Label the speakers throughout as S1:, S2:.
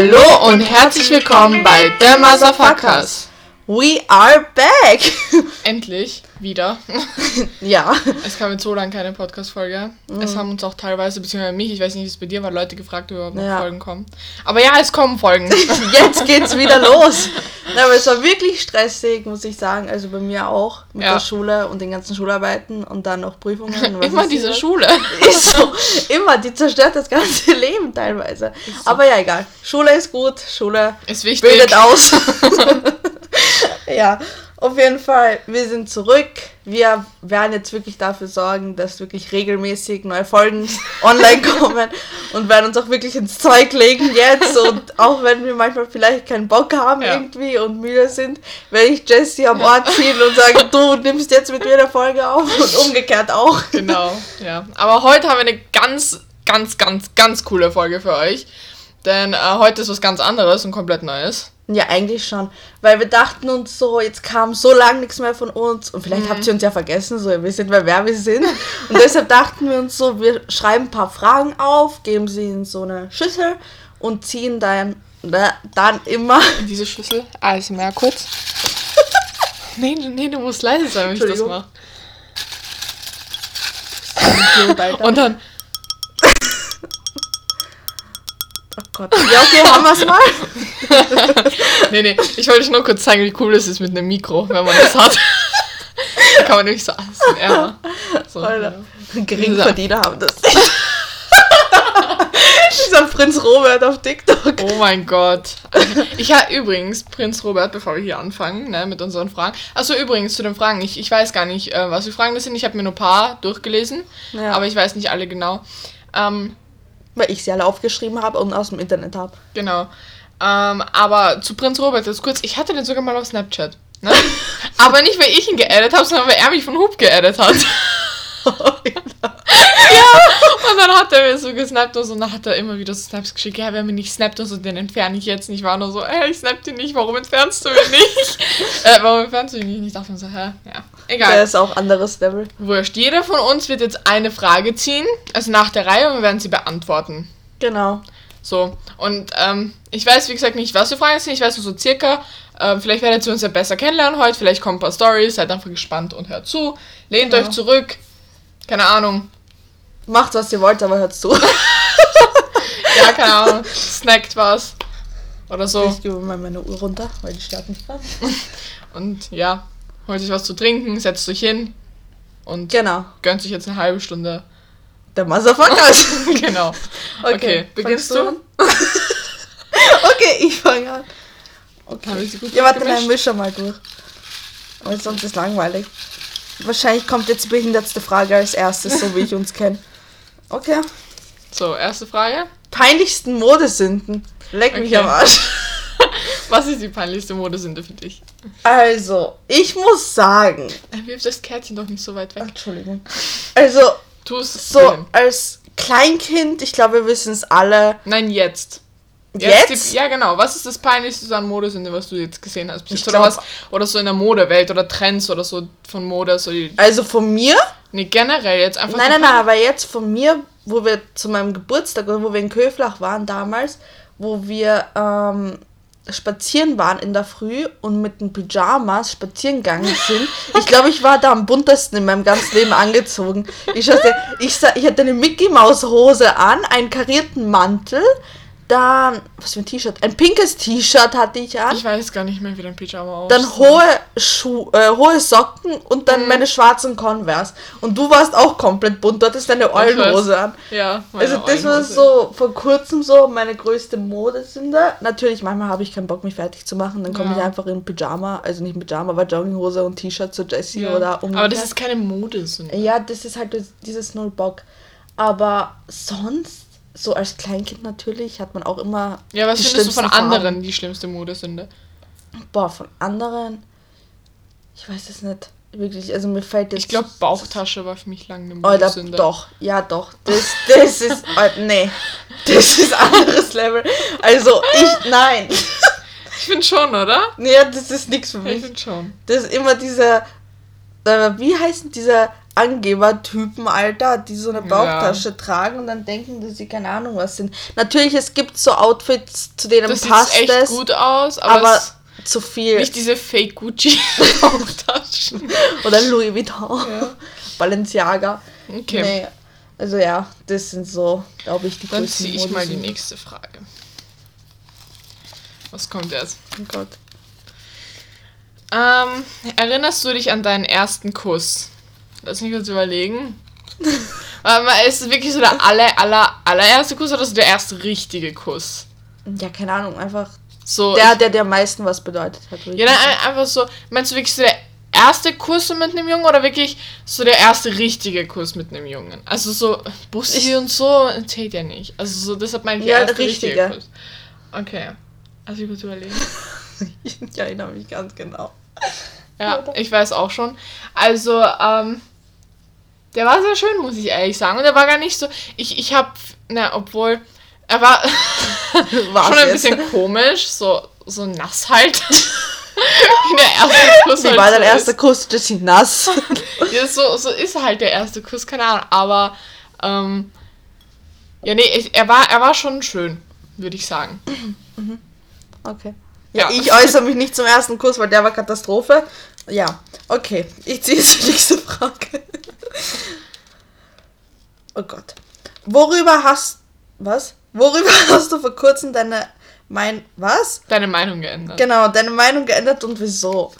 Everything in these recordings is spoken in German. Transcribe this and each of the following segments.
S1: Hallo und herzlich willkommen bei The Motherfuckers.
S2: We are back!
S1: Endlich wieder.
S2: ja.
S1: Es kam jetzt so lange keine Podcast-Folge. Mhm. Es haben uns auch teilweise, beziehungsweise mich, ich weiß nicht, wie es bei dir war, Leute gefragt, ob überhaupt noch ja. Folgen kommen. Aber ja, es kommen Folgen.
S2: jetzt geht's wieder los. aber es war wirklich stressig, muss ich sagen. Also bei mir auch. Mit ja. der Schule und den ganzen Schularbeiten und dann noch Prüfungen.
S1: immer diese das? Schule.
S2: Ist so. Immer. Die zerstört das ganze Leben teilweise. So. Aber ja, egal. Schule ist gut. Schule
S1: ist wichtig.
S2: bildet aus. ja, auf jeden Fall, wir sind zurück. Wir werden jetzt wirklich dafür sorgen, dass wirklich regelmäßig neue Folgen online kommen und werden uns auch wirklich ins Zeug legen jetzt. Und auch wenn wir manchmal vielleicht keinen Bock haben ja. irgendwie und müde sind, werde ich Jessie am Ort ziehen und sagen, du nimmst jetzt mit mir eine Folge auf und umgekehrt auch.
S1: Genau, ja. Aber heute haben wir eine ganz, ganz, ganz, ganz coole Folge für euch. Denn äh, heute ist was ganz anderes und komplett Neues.
S2: Ja, eigentlich schon. Weil wir dachten uns so, jetzt kam so lange nichts mehr von uns. Und vielleicht mhm. habt ihr uns ja vergessen, so ihr wisst mehr, wer wir sind. Und deshalb dachten wir uns so, wir schreiben ein paar Fragen auf, geben sie in so eine Schüssel und ziehen dann, dann immer.
S1: In diese Schüssel? Also mal kurz. nee, nee, du musst leise sein, wenn ich das mache. und dann
S2: Gott. Ja, okay, haben wir es mal.
S1: nee, nee, ich wollte euch nur kurz zeigen, wie cool es ist mit einem Mikro, wenn man das hat. da kann man nämlich so alles in R. So,
S2: Alter. Ja. Geringverdiener haben das. Dieser Prinz Robert auf TikTok.
S1: Oh mein Gott. Ich habe übrigens, Prinz Robert, bevor wir hier anfangen, ne, mit unseren Fragen. Achso, übrigens zu den Fragen. Ich, ich weiß gar nicht, äh, was die Fragen das sind. Ich habe mir nur ein paar durchgelesen, ja. aber ich weiß nicht alle genau. Ähm,
S2: weil ich sie alle aufgeschrieben habe und aus dem Internet habe.
S1: Genau. Ähm, aber zu Prinz Robert jetzt kurz, ich hatte den sogar mal auf Snapchat. Ne? aber nicht, weil ich ihn geaddet habe, sondern weil er mich von Hub geaddet hat. ja, und dann hat er mir so gesnappt und so, und dann hat er immer wieder so Snaps geschickt, ja, wenn mir nicht snappt und so, den entferne ich jetzt nicht. War nur so, ey, ich snapp den nicht, warum entfernst du mich nicht? äh, warum entfernst du ihn nicht? Ich dachte mir so, hä, ja, egal.
S2: Der ist auch anderes Level.
S1: Wurscht, jeder von uns wird jetzt eine Frage ziehen, also nach der Reihe, und wir werden sie beantworten.
S2: Genau.
S1: So, und ähm, ich weiß, wie gesagt, nicht, was für Fragen sind, ich weiß nur so circa, ähm, vielleicht werdet ihr uns ja besser kennenlernen heute, vielleicht kommen ein paar Stories, seid einfach gespannt und hört zu, lehnt genau. euch zurück, keine Ahnung.
S2: Macht, was ihr wollt, aber hört zu.
S1: ja, keine Ahnung. Snackt was. Oder so.
S2: Ich gebe mal meine Uhr runter, weil die startet nicht gerade.
S1: Und ja, holt sich was zu trinken, setzt euch hin und
S2: genau.
S1: gönnt sich jetzt eine halbe Stunde.
S2: Der Motherfuckers.
S1: genau. Okay, okay beginnst du?
S2: okay, ich fange an. Okay. Ja, warte, dann mische mal durch. Aber sonst ist es langweilig. Wahrscheinlich kommt jetzt die behindertste Frage als erstes, so wie ich uns kenne. Okay.
S1: So, erste Frage.
S2: Peinlichsten Modesünden. Leck okay. mich am Arsch.
S1: Was ist die peinlichste Modesünde für dich?
S2: Also, ich muss sagen.
S1: Wirf das Kärtchen doch nicht so weit weg.
S2: Entschuldigung. Also, Tu's so drin. als Kleinkind, ich glaube, wir wissen es alle.
S1: Nein, jetzt.
S2: Jetzt? jetzt?
S1: Die, ja, genau. Was ist das Peinlichste an Modesünde, was du jetzt gesehen hast? Ich oder was? Oder so in der Modewelt oder Trends oder so von Mode. So
S2: also von mir?
S1: Nee, generell jetzt einfach.
S2: Nein, nein, nein, aber jetzt von mir, wo wir zu meinem Geburtstag oder wo wir in Köflach waren damals, wo wir ähm, spazieren waren in der Früh und mit den Pyjamas spazieren gegangen sind. Ich glaube, ich war da am buntesten in meinem ganzen Leben angezogen. Ich hatte, ich, ich hatte eine Mickey Maus Hose an, einen karierten Mantel, dann, was für ein T-Shirt? Ein pinkes T-Shirt hatte ich an.
S1: Ich weiß gar nicht mehr, wie dein Pyjama aussieht.
S2: Dann hohe, Schuh, äh, hohe Socken und dann mhm. meine schwarzen Converse. Und du warst auch komplett bunt, du hattest deine Eulenhose an.
S1: Ja,
S2: Also das war so vor kurzem so meine größte Modesünde. Natürlich, manchmal habe ich keinen Bock, mich fertig zu machen. Dann komme ja. ich einfach in Pyjama, also nicht in Pyjama, aber Jogginghose und T-Shirt zu Jessie ja. oder
S1: umgekehrt. Aber das ist keine Modesünde.
S2: Ja, das ist halt dieses Null Bock. Aber sonst so als Kleinkind natürlich hat man auch immer.
S1: Ja, was findest du von anderen Farben. die schlimmste Modesünde?
S2: Boah, von anderen. Ich weiß es nicht. Wirklich, also mir fällt jetzt.
S1: Ich glaube, Bauchtasche war für mich lange eine Modesünde.
S2: Oder doch, ja doch. Das, das ist. Oh, nee. Das ist anderes Level. Also ich. Nein.
S1: Ich finde schon, oder?
S2: Nee, das ist nichts für mich.
S1: Ich finde schon.
S2: Das ist immer dieser. Äh, wie heißt denn dieser Angebertypen, Alter, die so eine Bauchtasche ja. tragen und dann denken, dass sie keine Ahnung was sind. Natürlich, es gibt so Outfits, zu denen das passt sieht echt es. gut aus, aber, aber zu viel.
S1: Nicht diese Fake Gucci Bauchtaschen.
S2: Oder Louis Vuitton. Ja. Balenciaga. Okay. Nee, also ja, das sind so, glaube ich,
S1: die Dann ziehe ich mal die nächste Frage. Was kommt jetzt? Oh Gott. Ähm, erinnerst du dich an deinen ersten Kuss? Lass mich kurz überlegen. Aber ist es wirklich so der aller, aller, allererste Kuss oder so der erste richtige Kuss?
S2: Ja, keine Ahnung, einfach so. Der, der der am meisten was bedeutet hat.
S1: Ja, dann einfach so, meinst du wirklich so der erste Kuss mit einem Jungen oder wirklich so der erste richtige Kuss mit einem Jungen? Also so Bussi und so zählt ja nicht. Also so, deshalb meine ich ja, erste richtige. richtige Kuss. Okay. Also ich muss überlegen.
S2: ich erinnere mich ganz genau.
S1: Ja, ich weiß auch schon. Also, ähm, der war sehr schön, muss ich ehrlich sagen. Und der war gar nicht so. Ich, ich hab. Na, obwohl. Er war, war schon ein jetzt? bisschen komisch, so, so nass halt.
S2: Wie der erste Kuss. Wie halt war dein so erster Kuss? Das ist nass.
S1: ja, so, so ist halt der erste Kuss, keine Ahnung. Aber, ähm, ja, nee, er war, er war schon schön, würde ich sagen.
S2: Mhm. Okay. Ja, ja, ich äußere mich nicht zum ersten Kuss, weil der war Katastrophe. Ja, okay. Ich ziehe jetzt die nächste Frage. Oh Gott. Worüber hast. Was? Worüber hast du vor kurzem deine. Mein. Was?
S1: Deine Meinung geändert.
S2: Genau, deine Meinung geändert und wieso?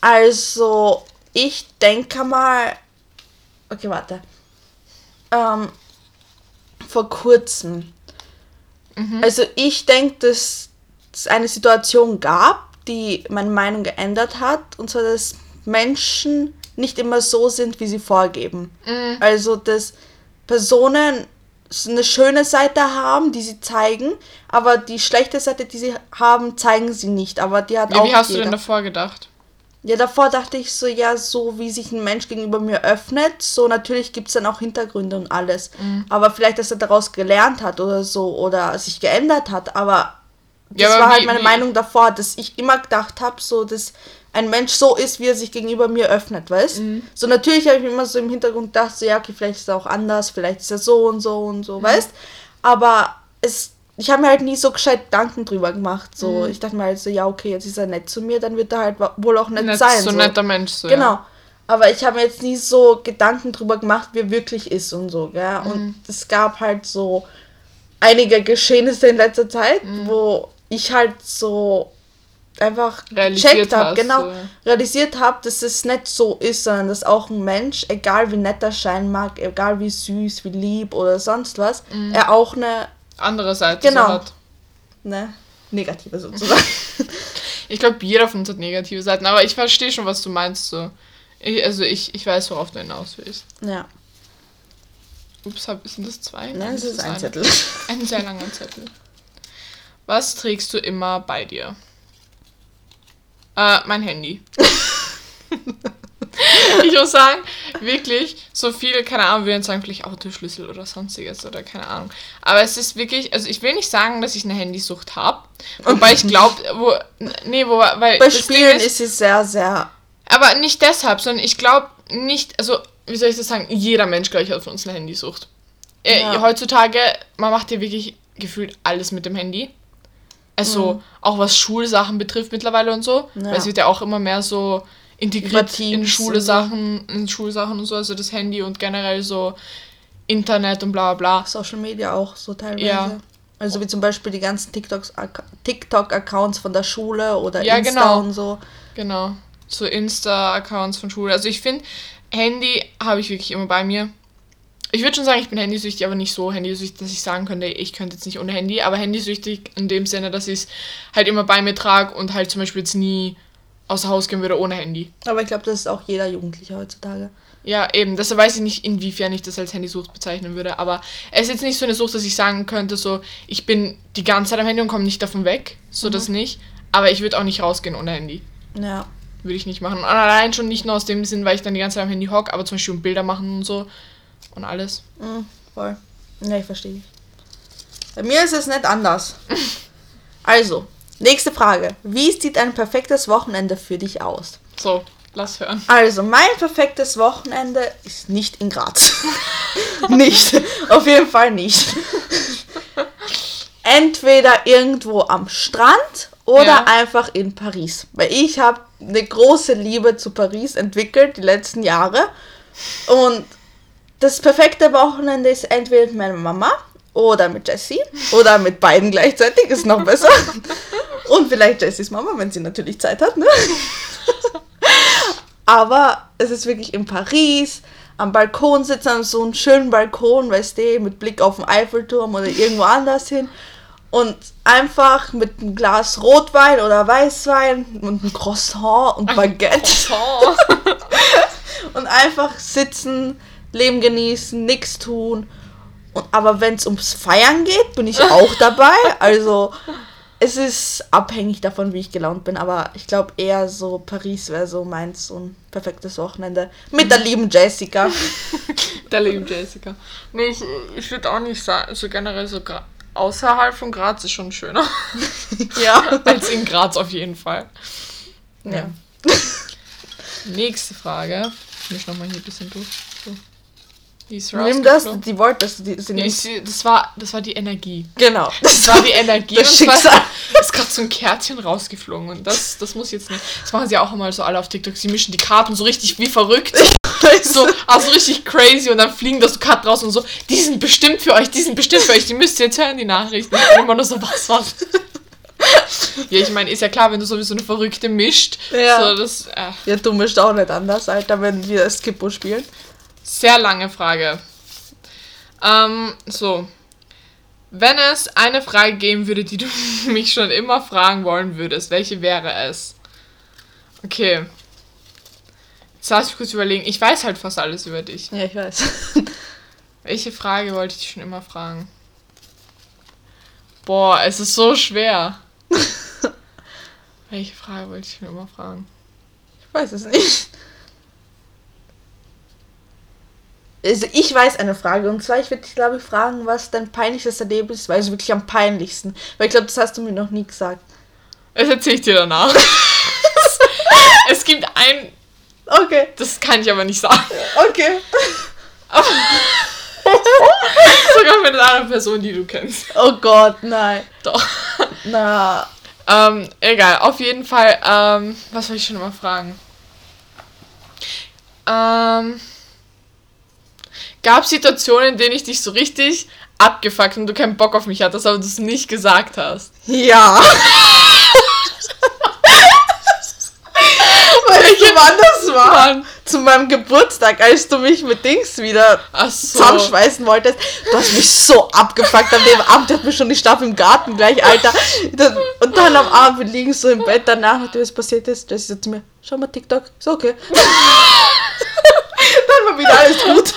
S2: Also, ich denke mal. Okay, warte. Ähm, vor kurzem. Mhm. Also, ich denke, dass es eine Situation gab, die meine Meinung geändert hat, und zwar, dass Menschen nicht immer so sind, wie sie vorgeben. Mhm. Also, dass Personen eine schöne Seite haben, die sie zeigen, aber die schlechte Seite, die sie haben, zeigen sie nicht. Aber die hat
S1: ja, auch. Wie hast jeder. du denn davor gedacht?
S2: Ja, davor dachte ich so, ja, so wie sich ein Mensch gegenüber mir öffnet, so natürlich gibt es dann auch Hintergründe und alles. Mhm. Aber vielleicht, dass er daraus gelernt hat oder so oder sich geändert hat, aber das ja, war halt meine wie? Meinung davor, dass ich immer gedacht habe, so dass ein Mensch so ist, wie er sich gegenüber mir öffnet, weißt? Mhm. So natürlich habe ich mir immer so im Hintergrund gedacht, so ja, okay, vielleicht ist er auch anders, vielleicht ist er so und so und so, mhm. weißt? Aber es, ich habe mir halt nie so gescheit Gedanken drüber gemacht. So, mhm. ich dachte mir halt so, ja, okay, jetzt ist er nett zu mir, dann wird er halt wohl auch nett, nett sein. So ein netter Mensch, so. Genau. Ja. Aber ich habe mir jetzt nie so Gedanken drüber gemacht, wie er wirklich ist und so, gell? Und mhm. es gab halt so einige Geschehnisse in letzter Zeit, mhm. wo ich halt so einfach realisiert habe, genau, ja. realisiert habe, dass es nicht so ist, sondern dass auch ein Mensch, egal wie nett er scheinen mag, egal wie süß, wie lieb oder sonst was, mhm. er auch eine
S1: andere Seite genau, so hat.
S2: Ne, negative sozusagen.
S1: ich glaube, jeder von uns hat negative Seiten, aber ich verstehe schon, was du meinst. So. Ich, also ich, ich weiß, worauf du hinaus willst. Ja. Ups, sind das zwei? Nein, es ist ein Zettel. Ein sehr langer Zettel. Was trägst du immer bei dir? Äh, mein Handy. ich muss sagen, wirklich, so viele, keine Ahnung, wir sagen vielleicht Autoschlüssel oder sonstiges oder keine Ahnung. Aber es ist wirklich, also ich will nicht sagen, dass ich eine Handysucht habe. Wobei ich glaube, wo, nee, wo, weil.
S2: Bei Spielen ist, ist es sehr, sehr.
S1: Aber nicht deshalb, sondern ich glaube nicht, also, wie soll ich das sagen, jeder Mensch gleich hat von uns eine Handysucht. Äh, ja. Heutzutage, man macht ja wirklich gefühlt alles mit dem Handy. Also mhm. auch was Schulsachen betrifft mittlerweile und so. Ja. Weil es wird ja auch immer mehr so integriert in Schule Sachen, in Schulsachen und so, also das Handy und generell so Internet und bla bla.
S2: Social Media auch so teilweise. Ja. Also wie zum Beispiel die ganzen TikTok-Accounts von der Schule oder ja, Insta
S1: genau.
S2: und so.
S1: Genau. So Insta-Accounts von Schule. Also ich finde, Handy habe ich wirklich immer bei mir. Ich würde schon sagen, ich bin handysüchtig, aber nicht so handysüchtig, dass ich sagen könnte, ich könnte jetzt nicht ohne Handy, aber handysüchtig in dem Sinne, dass ich es halt immer bei mir trage und halt zum Beispiel jetzt nie außer Haus gehen würde ohne Handy.
S2: Aber ich glaube, das ist auch jeder Jugendliche heutzutage.
S1: Ja, eben. Deshalb weiß ich nicht, inwiefern ich das als Handysucht bezeichnen würde. Aber es ist jetzt nicht so eine Sucht, dass ich sagen könnte, so, ich bin die ganze Zeit am Handy und komme nicht davon weg. So mhm. das nicht. Aber ich würde auch nicht rausgehen ohne Handy. Ja. Würde ich nicht machen. Und allein schon nicht nur aus dem Sinn, weil ich dann die ganze Zeit am Handy hocke, aber zum Beispiel um Bilder machen und so und alles.
S2: Mhm, voll. Ja, ich verstehe. Bei mir ist es nicht anders. also, nächste Frage. Wie sieht ein perfektes Wochenende für dich aus?
S1: So, Lass hören.
S2: Also, mein perfektes Wochenende ist nicht in Graz. nicht. Auf jeden Fall nicht. Entweder irgendwo am Strand oder ja. einfach in Paris. Weil ich habe eine große Liebe zu Paris entwickelt die letzten Jahre. Und das perfekte Wochenende ist entweder mit meiner Mama oder mit Jessie oder mit beiden gleichzeitig, ist noch besser. Und vielleicht Jessies Mama, wenn sie natürlich Zeit hat. Ne? Aber es ist wirklich in Paris, am Balkon sitzen, an so einem schönen Balkon, weißt du, mit Blick auf den Eiffelturm oder irgendwo anders hin. Und einfach mit einem Glas Rotwein oder Weißwein und einem Croissant und Baguette. Croissant. und einfach sitzen, Leben genießen, nichts tun. Und, aber wenn es ums Feiern geht, bin ich auch dabei. Also es ist abhängig davon, wie ich gelaunt bin, aber ich glaube eher so Paris wäre so meins, so ein perfektes Wochenende. Mit der lieben Jessica.
S1: der lieben Jessica. Nee, ich, ich würde auch nicht sagen, so generell so außerhalb von Graz ist schon schöner. ja. Als in Graz auf jeden Fall. Ja. ja. Nächste Frage. Ich mich nochmal hier ein bisschen durch. So.
S2: Nimm das, die wollte das, die
S1: sind nicht. Ja, das war, das war die Energie. Genau. Das war die Energie. Das Schicksal. ist gerade so ein Kärtchen rausgeflogen und das, das muss jetzt nicht. Das machen sie auch immer so alle auf TikTok. Sie mischen die Karten so richtig wie verrückt. so, also richtig crazy und dann fliegen das so Karten raus und so. Die sind bestimmt für euch, die sind bestimmt für euch. Die müsst ihr jetzt hören, die Nachrichten. Ich bin immer nur so, was, was. ja, ich meine, ist ja klar, wenn du sowieso eine Verrückte mischt.
S2: Ja.
S1: So,
S2: das, äh. ja, du mischt auch nicht anders, Alter, wenn wir Skippo spielen.
S1: Sehr lange Frage. Ähm, so. Wenn es eine Frage geben würde, die du mich schon immer fragen wollen würdest, welche wäre es? Okay. Jetzt lass ich kurz überlegen. Ich weiß halt fast alles über dich.
S2: Ja, ich weiß.
S1: welche Frage wollte ich dich schon immer fragen? Boah, es ist so schwer. welche Frage wollte ich schon immer fragen?
S2: Ich weiß es nicht. Also ich weiß eine Frage und zwar, ich würde dich glaube ich fragen, was dein peinlichstes Erlebnis war, also wirklich am peinlichsten. Weil ich glaube, das hast du mir noch nie gesagt.
S1: Das erzähle ich dir danach. es gibt ein.
S2: Okay.
S1: Das kann ich aber nicht sagen.
S2: Okay.
S1: Sogar mit einer Person, die du kennst.
S2: Oh Gott, nein.
S1: Doch.
S2: Na.
S1: Ähm, egal, auf jeden Fall, ähm, was soll ich schon immer fragen? Ähm gab Situationen, in denen ich dich so richtig abgefuckt und du keinen Bock auf mich hattest, aber du es nicht gesagt hast.
S2: Ja. Weil ich woanders war. Mann. Zu meinem Geburtstag, als du mich mit Dings wieder so. zusammenschweißen wolltest. Du hast mich so abgefuckt an dem Abend. hat mich schon die Staffel im Garten gleich, Alter. Und dann am Abend, wir liegen so im Bett danach, nachdem es passiert ist, das ist jetzt mir, schau mal TikTok, ist okay. dann war wieder alles gut.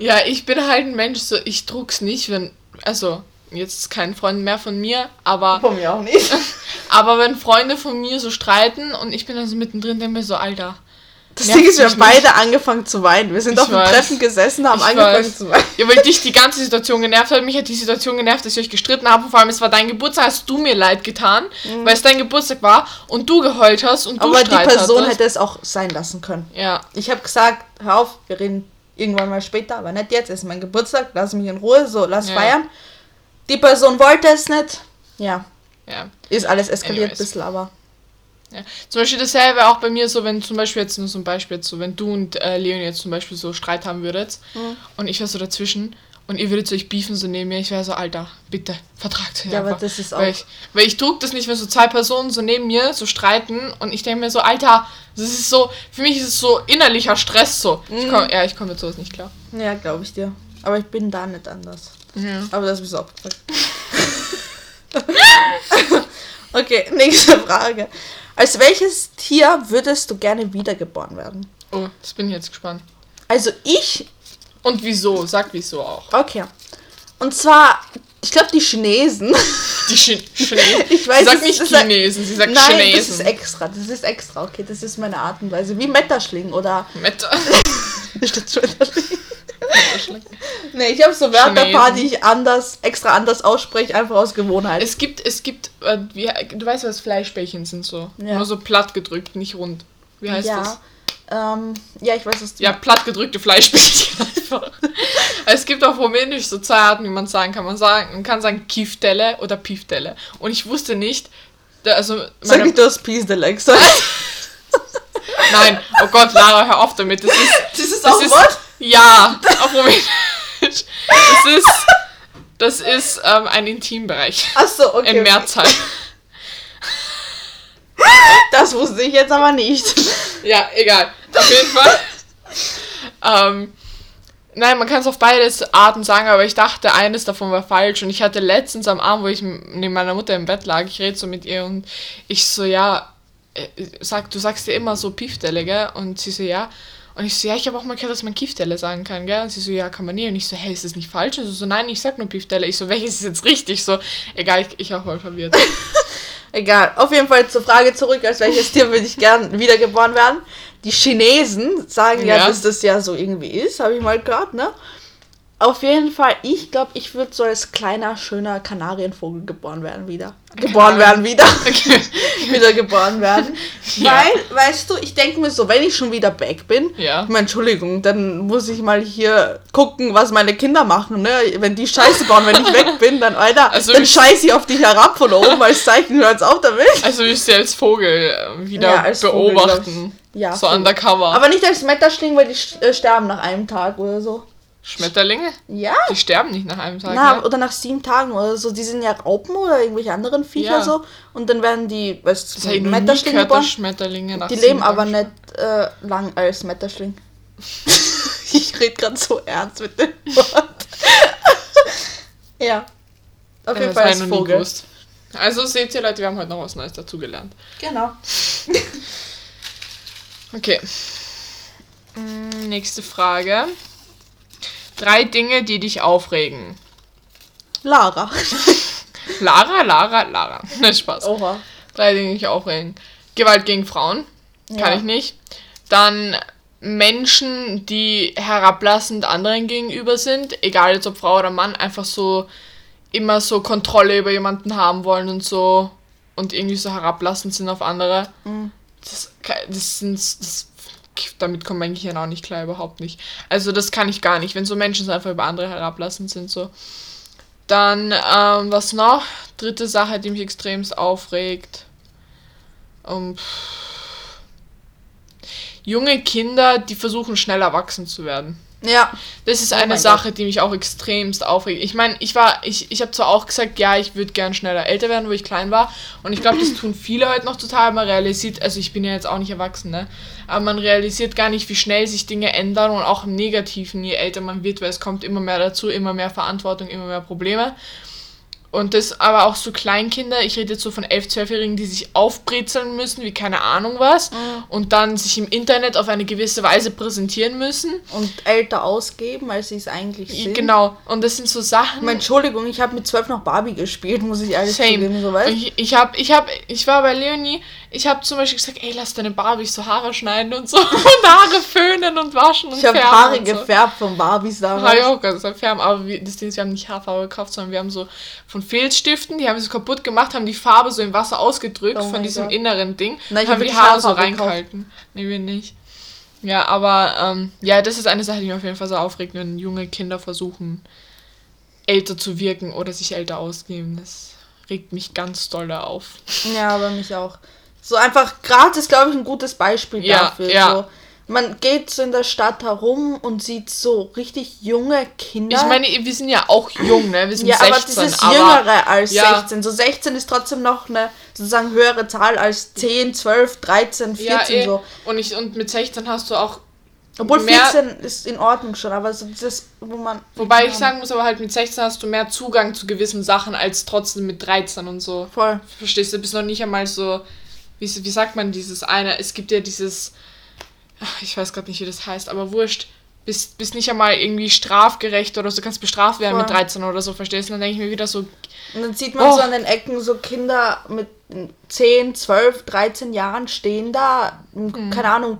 S1: Ja, ich bin halt ein Mensch, so ich druck's nicht, wenn. Also, jetzt ist kein Freund mehr von mir, aber.
S2: Von mir auch nicht.
S1: aber wenn Freunde von mir so streiten und ich bin dann so mittendrin, denke mir so, Alter.
S2: Das Ding ist, wir haben beide nicht. angefangen zu weinen. Wir sind ich auf dem Treffen gesessen, haben ich angefangen weiß. zu weinen.
S1: Ja, weil dich die ganze Situation genervt hat. Mich hat die Situation genervt, dass ich euch gestritten habe. Und vor allem, es war dein Geburtstag, hast du mir leid getan, mhm. weil es dein Geburtstag war und du geheult hast und du
S2: Aber die Person hattest. hätte es auch sein lassen können.
S1: Ja.
S2: Ich habe gesagt, hör auf, wir reden irgendwann mal später, aber nicht jetzt, es ist mein Geburtstag, lass mich in Ruhe, so, lass ja. feiern. Die Person wollte es nicht. Ja.
S1: Ja.
S2: Ist alles eskaliert ein bisschen, aber.
S1: Ja. Zum Beispiel dasselbe auch bei mir so, wenn zum Beispiel jetzt nur so ein Beispiel jetzt so, wenn du und äh, Leon jetzt zum Beispiel so Streit haben würdet mhm. und ich wäre so dazwischen und ihr würdet euch beefen so neben mir, ich wäre so, Alter, bitte, vertragt
S2: Ja, aber das ist auch.
S1: Weil ich, weil ich trug das nicht, wenn so zwei Personen so neben mir so streiten und ich denke mir so, Alter, das ist so, für mich ist es so innerlicher Stress so. Mhm. Ich komm, ja, ich komme mit sowas nicht klar.
S2: Ja, glaube ich dir. Aber ich bin da nicht anders.
S1: Ja.
S2: Aber das bist du auch okay, nächste Frage. Als welches Tier würdest du gerne wiedergeboren werden?
S1: Oh, das bin ich jetzt gespannt.
S2: Also ich
S1: und wieso? Sag wieso auch.
S2: Okay. Und zwar, ich glaube, die Chinesen.
S1: Die Ch Chinesen?
S2: Ich weiß,
S1: sie sagt nicht Chinesen, sie sagt nein, Chinesen.
S2: das ist extra, das ist extra, okay, das ist meine Art und Weise. Wie Metterschling oder...
S1: Meta.
S2: Statt Schmetterling. nee, ich habe so Wörter, paar, die ich anders, extra anders ausspreche, einfach aus Gewohnheit.
S1: Es gibt, es gibt, äh, wie, du weißt, was Fleischbällchen sind so. Ja. Nur so platt gedrückt, nicht rund. Wie heißt ja. das?
S2: Ähm, ja, ich weiß
S1: es. Ja, plattgedrückte Fleischbällchen einfach. es gibt auch rumänisch so zwei Arten, wie man sagen kann. Man, sagen, man kann sagen Kiftelle oder Piftelle. Und ich wusste nicht, da, also... Sag ich das gesagt? Nein, oh Gott, Lara, hör auf damit. Das ist... Das ist das auch ist, Wort? Ja, auf rumänisch. Das ist... Das ist ähm, ein Intimbereich. Ach so, okay. Im Mehrzahl.
S2: Das wusste ich jetzt aber nicht.
S1: Ja, egal. Auf jeden Fall. ähm, nein, man kann es auf beide Arten sagen, aber ich dachte, eines davon war falsch. Und ich hatte letztens am Abend, wo ich neben meiner Mutter im Bett lag, ich rede so mit ihr und ich so, ja, äh, sag, du sagst dir immer so Piefdelle, gell? Und sie so, ja. Und ich so, ja, ich habe auch mal gehört, dass man Kiefdelle sagen kann, gell? Und sie so, ja, kann man nie. Und ich so, hey, ist das nicht falsch? Und sie so, nein, ich sag nur Piefdelle. Ich so, welches ist jetzt richtig? So, egal, ich, ich auch voll verwirrt.
S2: Egal, auf jeden Fall zur Frage zurück, als welches Tier würde ich gern wiedergeboren werden. Die Chinesen sagen ja, ja dass das ja so irgendwie ist, habe ich mal gehört, ne? Auf jeden Fall, ich glaube, ich würde so als kleiner, schöner Kanarienvogel geboren werden wieder. Geboren werden wieder. Okay. wieder geboren werden. Ja. Weil, weißt du, ich denke mir so, wenn ich schon wieder back bin, ja. ich meine, Entschuldigung, dann muss ich mal hier gucken, was meine Kinder machen, ne? Wenn die Scheiße bauen, wenn ich weg bin, dann, Alter, also dann scheiße ich auf dich herab von oben als Zeichen, hör jetzt auf damit.
S1: Also willst du als Vogel äh, wieder ja, als beobachten. Vogel,
S2: ja, so undercover. Aber nicht als Metterschling, weil die äh, sterben nach einem Tag oder so.
S1: Schmetterlinge? Ja. Die sterben nicht nach einem Tag.
S2: Na, ja? Oder nach sieben Tagen oder so. Die sind ja Raupen oder irgendwelche anderen Viecher ja. so. Und dann werden die, weißt du, Metterschlinge geboren. Schmetterlinge nach Die leben aber Tagen. nicht äh, lang als Metterschling. ich rede gerade so ernst mit dem Wort.
S1: ja. Auf jeden Fall als Vogel. Also seht ihr Leute, wir haben heute noch was Neues dazugelernt. Genau. okay. Mm, nächste Frage. Drei Dinge, die dich aufregen. Lara. Lara, Lara, Lara. Ne, Spaß. Oha. Drei Dinge, die dich aufregen. Gewalt gegen Frauen. Kann ja. ich nicht. Dann Menschen, die herablassend anderen gegenüber sind, egal jetzt ob Frau oder Mann, einfach so immer so Kontrolle über jemanden haben wollen und so und irgendwie so herablassend sind auf andere. Mhm. Das, das, sind, das damit kommt mein Gehirn auch nicht klar, überhaupt nicht. Also das kann ich gar nicht, wenn so Menschen so einfach über andere herablassen sind, so. Dann, ähm, was noch? Dritte Sache, die mich extremst aufregt. Um, junge Kinder, die versuchen schnell erwachsen zu werden. Ja. Das ist oh eine Sache, Gott. die mich auch extremst aufregt. Ich meine, ich war, ich, ich habe zwar auch gesagt, ja, ich würde gern schneller älter werden, wo ich klein war. Und ich glaube, das tun viele heute noch total. Man realisiert, also ich bin ja jetzt auch nicht erwachsen, ne? Aber man realisiert gar nicht, wie schnell sich Dinge ändern und auch im Negativen, je älter man wird, weil es kommt immer mehr dazu, immer mehr Verantwortung, immer mehr Probleme. Und das aber auch so Kleinkinder, ich rede jetzt so von 11-, 12-Jährigen, die sich aufbrezeln müssen, wie keine Ahnung was, mhm. und dann sich im Internet auf eine gewisse Weise präsentieren müssen.
S2: Und älter ausgeben, als sie es eigentlich
S1: sind. Genau, und das sind so Sachen.
S2: Entschuldigung, ich habe mit 12 noch Barbie gespielt, muss ich ehrlich Same. zugeben.
S1: So, weißt? Ich, ich, hab, ich, hab, ich war bei Leonie, ich habe zum Beispiel gesagt, ey, lass deine Barbies so Haare schneiden und so, und Haare föhnen und waschen und Ich habe Haare so. gefärbt von Barbies damals. Habe ich auch ganz färben, aber wir, das Ding ist, wir haben nicht Haarfarbe gekauft, sondern wir haben so von Filzstiften, die haben sie kaputt gemacht, haben die Farbe so im Wasser ausgedrückt oh von diesem Gott. inneren Ding. Nein, haben die Haare so reingehalten. Nee, wir nicht. Ja, aber ähm, ja, das ist eine Sache, die mich auf jeden Fall so aufregt, wenn junge Kinder versuchen, älter zu wirken oder sich älter ausgeben. Das regt mich ganz doll auf.
S2: Ja, aber mich auch. So einfach, Graz ist, glaube ich, ein gutes Beispiel ja, dafür. Ja. So, man geht so in der Stadt herum und sieht so richtig junge Kinder.
S1: Ich meine, wir sind ja auch jung, ne? Wir sind ja, 16, aber das ist aber, jüngere
S2: als ja. 16. So 16 ist trotzdem noch eine sozusagen höhere Zahl als 10, 12, 13, 14 ja, eh. so.
S1: Und, ich, und mit 16 hast du auch
S2: obwohl mehr, 14 ist in Ordnung schon, aber so das, wo man.
S1: Wobei ich sagen muss, aber halt mit 16 hast du mehr Zugang zu gewissen Sachen als trotzdem mit 13 und so. Voll. Verstehst du? Du bist noch nicht einmal so wie, wie sagt man dieses eine, es gibt ja dieses, ach, ich weiß gerade nicht, wie das heißt, aber wurscht, bist, bist nicht einmal irgendwie strafgerecht oder so, kannst bestraft werden Voll. mit 13 oder so, verstehst du? Und dann denke ich mir wieder so.
S2: Und dann sieht man oh. so an den Ecken so Kinder mit 10, 12, 13 Jahren stehen da, mhm. keine Ahnung,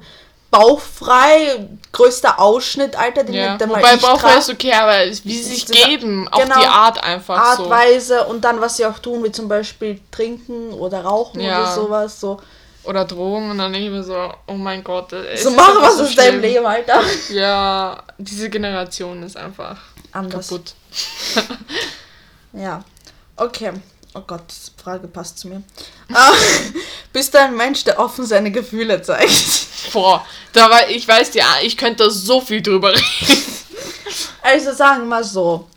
S2: bauchfrei, größter Ausschnitt, Alter, den ja. mit Wobei bauchfrei ist okay, aber wie sie sich geben, auch genau, die Art einfach Artweise so. und dann, was sie auch tun, wie zum Beispiel trinken oder rauchen ja. oder sowas, so.
S1: Oder Drogen und dann denke ich mir so, oh mein Gott.
S2: So mach was so aus deinem Leben, Alter.
S1: Ja, diese Generation ist einfach Anders. kaputt.
S2: ja. Okay. Oh Gott, die Frage passt zu mir. Ah, bist du ein Mensch, der offen seine Gefühle zeigt?
S1: Boah, da war, ich weiß ja, ich könnte so viel drüber reden.
S2: Also sagen wir mal so.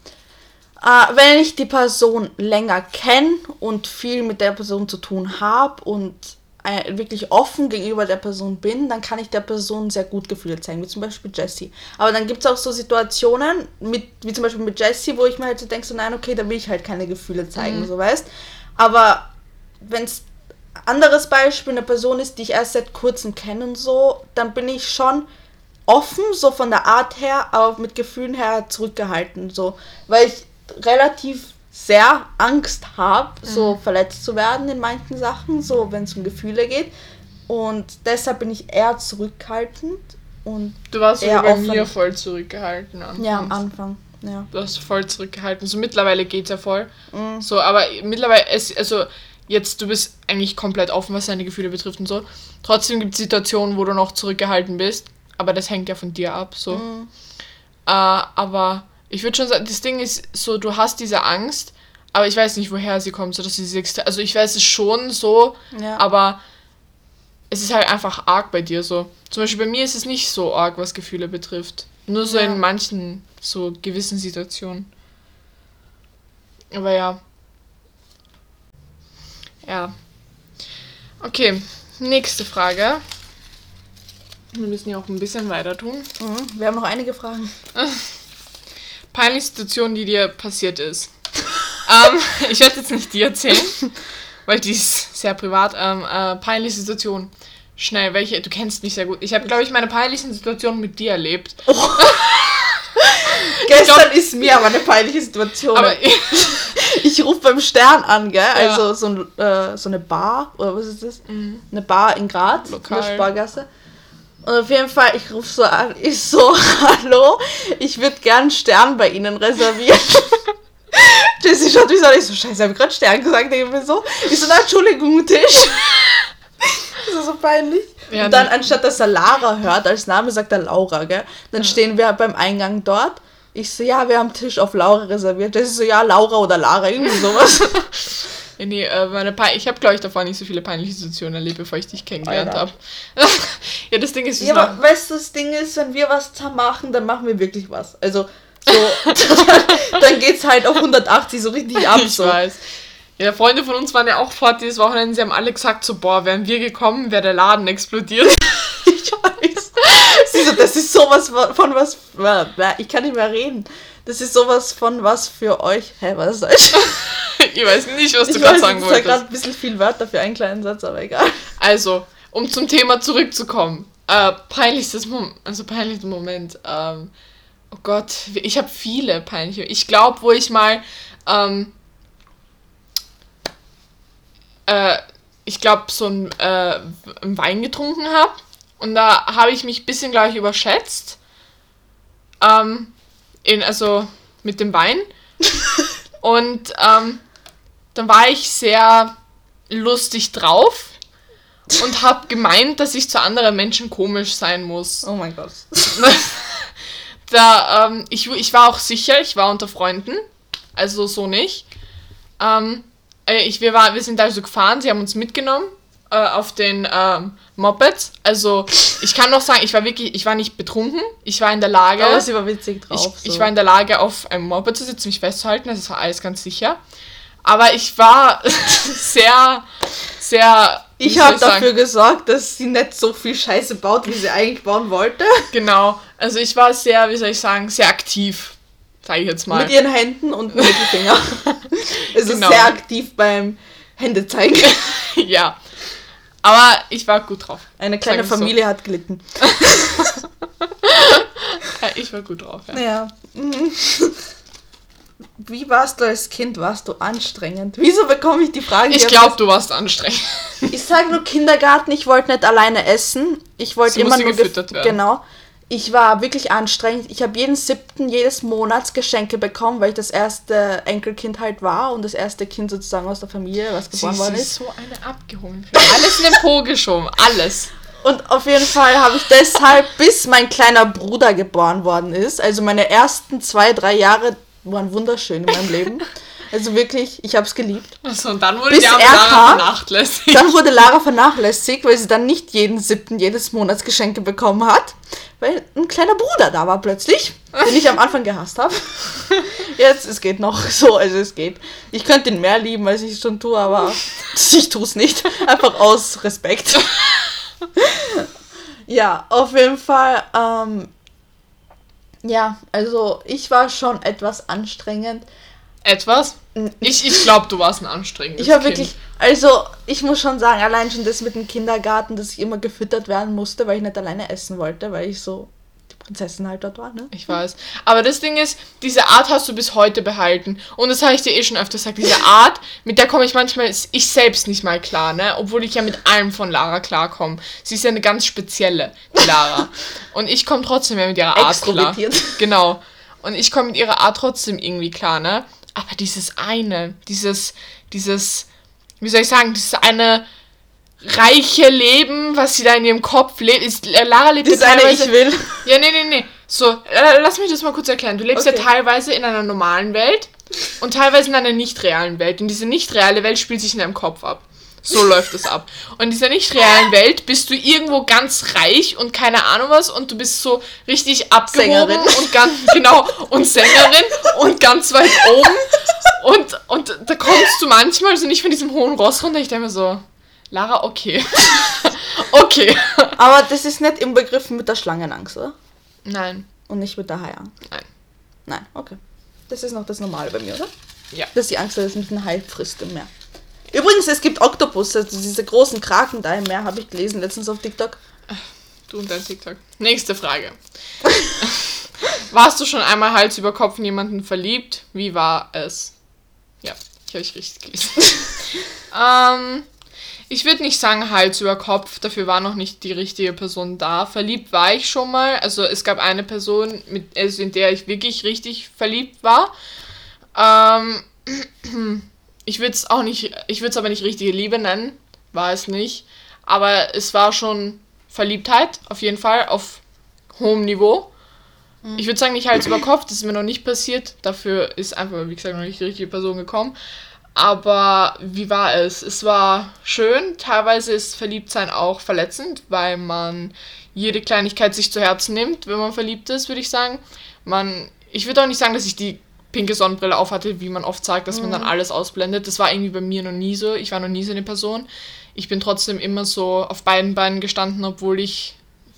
S2: Äh, wenn ich die Person länger kenne und viel mit der Person zu tun habe und wirklich offen gegenüber der Person bin, dann kann ich der Person sehr gut Gefühle zeigen, wie zum Beispiel Jessie. Aber dann gibt es auch so Situationen, mit, wie zum Beispiel mit Jessie, wo ich mir halt so denke, so nein, okay, da will ich halt keine Gefühle zeigen, mhm. so weißt. Aber wenn es anderes Beispiel eine Person ist, die ich erst seit kurzem kenne und so, dann bin ich schon offen, so von der Art her, aber mit Gefühlen her zurückgehalten, so, weil ich relativ sehr Angst habe, mhm. so verletzt zu werden in manchen Sachen, so wenn es um Gefühle geht. Und deshalb bin ich eher zurückhaltend und
S1: du warst eher bei mir voll zurückgehalten.
S2: Anfangs. Ja, am Anfang. Ja.
S1: Du hast voll zurückgehalten. So mittlerweile geht es ja voll. Mhm. So, aber mittlerweile, es, also jetzt, du bist eigentlich komplett offen, was deine Gefühle betrifft und so. Trotzdem gibt es Situationen, wo du noch zurückgehalten bist. Aber das hängt ja von dir ab. So. Mhm. Äh, aber ich würde schon sagen, das Ding ist so, du hast diese Angst, aber ich weiß nicht, woher sie kommt. So, dass diese also ich weiß es schon so, ja. aber es ist halt einfach arg bei dir so. Zum Beispiel bei mir ist es nicht so arg, was Gefühle betrifft. Nur so ja. in manchen, so gewissen Situationen. Aber ja. Ja. Okay, nächste Frage. Wir müssen ja auch ein bisschen weiter tun.
S2: Mhm. Wir haben noch einige Fragen.
S1: Peinliche Situation, die dir passiert ist. ähm, ich werde jetzt nicht die erzählen, weil die ist sehr privat. Ähm, äh, peinliche Situation. Schnell, welche? Du kennst mich sehr gut. Ich habe, glaube ich, meine peinlichen Situationen mit dir erlebt. Oh.
S2: Gestern glaub, ist mir aber eine peinliche Situation. Aber ich rufe beim Stern an, gell? Ja. Also so, ein, äh, so eine Bar, oder was ist das? Mhm. Eine Bar in Graz, Lokal. in der Spargasse. Und auf jeden Fall, ich rufe so an, ich so, hallo, ich würde gern Stern bei Ihnen reservieren. Jessie schaut mich so an, ich so, scheiße, habe ich gerade Stern gesagt? Ich mir so, ich so, na, Entschuldigung, Tisch. das ist so peinlich. Ja, und dann, nee. anstatt dass er Lara hört, als Name sagt er Laura, gell? Dann ja. stehen wir beim Eingang dort. Ich so, ja, wir haben Tisch auf Laura reserviert. Das ist so, ja, Laura oder Lara, irgendwie sowas.
S1: Nee, äh, meine ich habe, glaube ich, davor nicht so viele peinliche Situationen erlebt, bevor ich dich kennengelernt habe. ja, das Ding ist...
S2: Ja, aber weißt du, das Ding ist, wenn wir was machen, dann machen wir wirklich was. Also, so, dann geht's halt auf 180 so richtig ab. Ich so. weiß.
S1: Ja, Freunde von uns waren ja auch fort dieses Wochenende. Sie haben alle gesagt, so, boah, wären wir gekommen, wäre der Laden explodiert.
S2: ich weiß. Sie so, das ist sowas von was... Ich kann nicht mehr reden. Das ist sowas von was für euch. Hä, was soll ich?
S1: Ich weiß nicht, was du gerade sagen wolltest. Ich
S2: habe gerade ein bisschen viel Wörter für einen kleinen Satz, aber egal.
S1: Also, um zum Thema zurückzukommen. Äh, peinlichstes Moment, also peinlichster Moment. Ähm, oh Gott, ich habe viele peinliche. Ich glaube, wo ich mal, ähm, äh, ich glaube, so ein, äh, einen Wein getrunken habe. Und da habe ich mich ein bisschen, glaube ich, überschätzt. Ähm, in, also mit dem Wein. Und ähm, dann war ich sehr lustig drauf und habe gemeint, dass ich zu anderen Menschen komisch sein muss.
S2: Oh mein Gott.
S1: da, ähm, ich, ich war auch sicher, ich war unter Freunden, also so nicht. Ähm, äh, ich, wir, war, wir sind also gefahren, sie haben uns mitgenommen äh, auf den ähm, Mopeds. Also ich kann noch sagen, ich war wirklich, ich war nicht betrunken. Ich war in der Lage.
S2: Aber sie war witzig drauf.
S1: Ich, so. ich war in der Lage, auf einem Moped zu sitzen, mich festzuhalten. Das war alles ganz sicher. Aber ich war sehr, sehr.
S2: Ich habe dafür gesorgt, dass sie nicht so viel Scheiße baut, wie sie eigentlich bauen wollte.
S1: Genau. Also ich war sehr, wie soll ich sagen, sehr aktiv. Sag ich jetzt mal.
S2: Mit ihren Händen und Mittelfinger. also genau. sehr aktiv beim Händezeigen.
S1: ja. Aber ich war gut drauf.
S2: Eine kleine Familie so. hat gelitten.
S1: ich war gut drauf, ja.
S2: ja. Wie warst du als Kind? Warst du anstrengend? Wieso bekomme ich die Frage?
S1: Ich glaube, du warst anstrengend.
S2: Ich sage nur Kindergarten, ich wollte nicht alleine essen. Ich wollte immer nur
S1: gefüttert werden.
S2: Genau. ich war wirklich anstrengend. Ich habe jeden siebten jedes Monats Geschenke bekommen, weil ich das erste Enkelkind halt war und das erste Kind sozusagen aus der Familie, was geboren worden ist.
S1: so eine abgehoben. Alles in den Po geschoben, alles.
S2: Und auf jeden Fall habe ich deshalb, bis mein kleiner Bruder geboren worden ist, also meine ersten zwei, drei Jahre waren wunderschön in meinem Leben. Also wirklich, ich habe es geliebt.
S1: Achso, und dann wurde die arme Lara
S2: vernachlässigt. Dann wurde Lara vernachlässigt, weil sie dann nicht jeden siebten, jedes Monats Geschenke bekommen hat. Weil ein kleiner Bruder da war plötzlich, den ich am Anfang gehasst habe. Jetzt, es geht noch so, also es geht. Ich könnte ihn mehr lieben, als ich es schon tue, aber ich tue es nicht. Einfach aus Respekt. ja, auf jeden Fall. Ähm, ja, also ich war schon etwas anstrengend.
S1: Etwas? Ich, ich glaube, du warst ein anstrengendes
S2: Ich habe wirklich, also ich muss schon sagen, allein schon das mit dem Kindergarten, dass ich immer gefüttert werden musste, weil ich nicht alleine essen wollte, weil ich so Prinzessin halt dort war, ne?
S1: Ich weiß. Aber das Ding ist, diese Art hast du bis heute behalten. Und das habe ich dir eh schon öfter gesagt. Diese Art, mit der komme ich manchmal ich selbst nicht mal klar, ne? Obwohl ich ja mit allem von Lara klarkomme. Sie ist ja eine ganz spezielle, die Lara. Und ich komme trotzdem ja mit ihrer Art klar. Genau. Und ich komme mit ihrer Art trotzdem irgendwie klar, ne? Aber dieses eine, dieses, dieses, wie soll ich sagen, dieses eine reiche Leben, was sie da in ihrem Kopf lebt. Ist, äh, Lara lebt das ja teilweise. Ich will. Ja, nee, nee, nee. So, lass mich das mal kurz erklären. Du lebst okay. ja teilweise in einer normalen Welt und teilweise in einer nicht realen Welt. Und diese nicht reale Welt spielt sich in deinem Kopf ab. So läuft es ab. Und in dieser nicht realen Welt bist du irgendwo ganz reich und keine Ahnung was und du bist so richtig abgehoben Sängerin. und ganz genau und Sängerin und ganz weit oben und und da kommst du manchmal so nicht von diesem hohen Ross runter. Ich denke mir so, Lara, okay, okay.
S2: Aber das ist nicht im Begriff mit der Schlangenangst, oder?
S1: Nein.
S2: Und nicht mit der Haiangst?
S1: Nein.
S2: Nein, okay. Das ist noch das Normale bei mir, oder?
S1: Ja.
S2: Das ist die Angst, dass es mich ein Hai frisst im Meer. Übrigens, es gibt Oktopus, also diese großen Kraken da im Meer, habe ich gelesen letztens auf TikTok.
S1: Du und dein TikTok. Nächste Frage. Warst du schon einmal Hals über Kopf in jemanden verliebt? Wie war es? Ja, ich habe ich richtig gelesen. ähm, ich würde nicht sagen Hals über Kopf, dafür war noch nicht die richtige Person da. Verliebt war ich schon mal. Also es gab eine Person, mit, also in der ich wirklich richtig verliebt war. Ähm, ich würde es auch nicht, ich würde es aber nicht richtige Liebe nennen, war es nicht. Aber es war schon Verliebtheit, auf jeden Fall, auf hohem Niveau. Mhm. Ich würde sagen, nicht Hals über Kopf, das ist mir noch nicht passiert. Dafür ist einfach, wie gesagt, noch nicht die richtige Person gekommen. Aber wie war es? Es war schön. Teilweise ist Verliebtsein auch verletzend, weil man jede Kleinigkeit sich zu Herzen nimmt, wenn man verliebt ist, würde ich sagen. Man, ich würde auch nicht sagen, dass ich die pinke Sonnenbrille aufhatte, wie man oft sagt, dass mhm. man dann mhm. alles ausblendet. Das war irgendwie bei mir noch nie so. Ich war noch nie so eine Person. Ich bin trotzdem immer so auf beiden Beinen gestanden, obwohl ich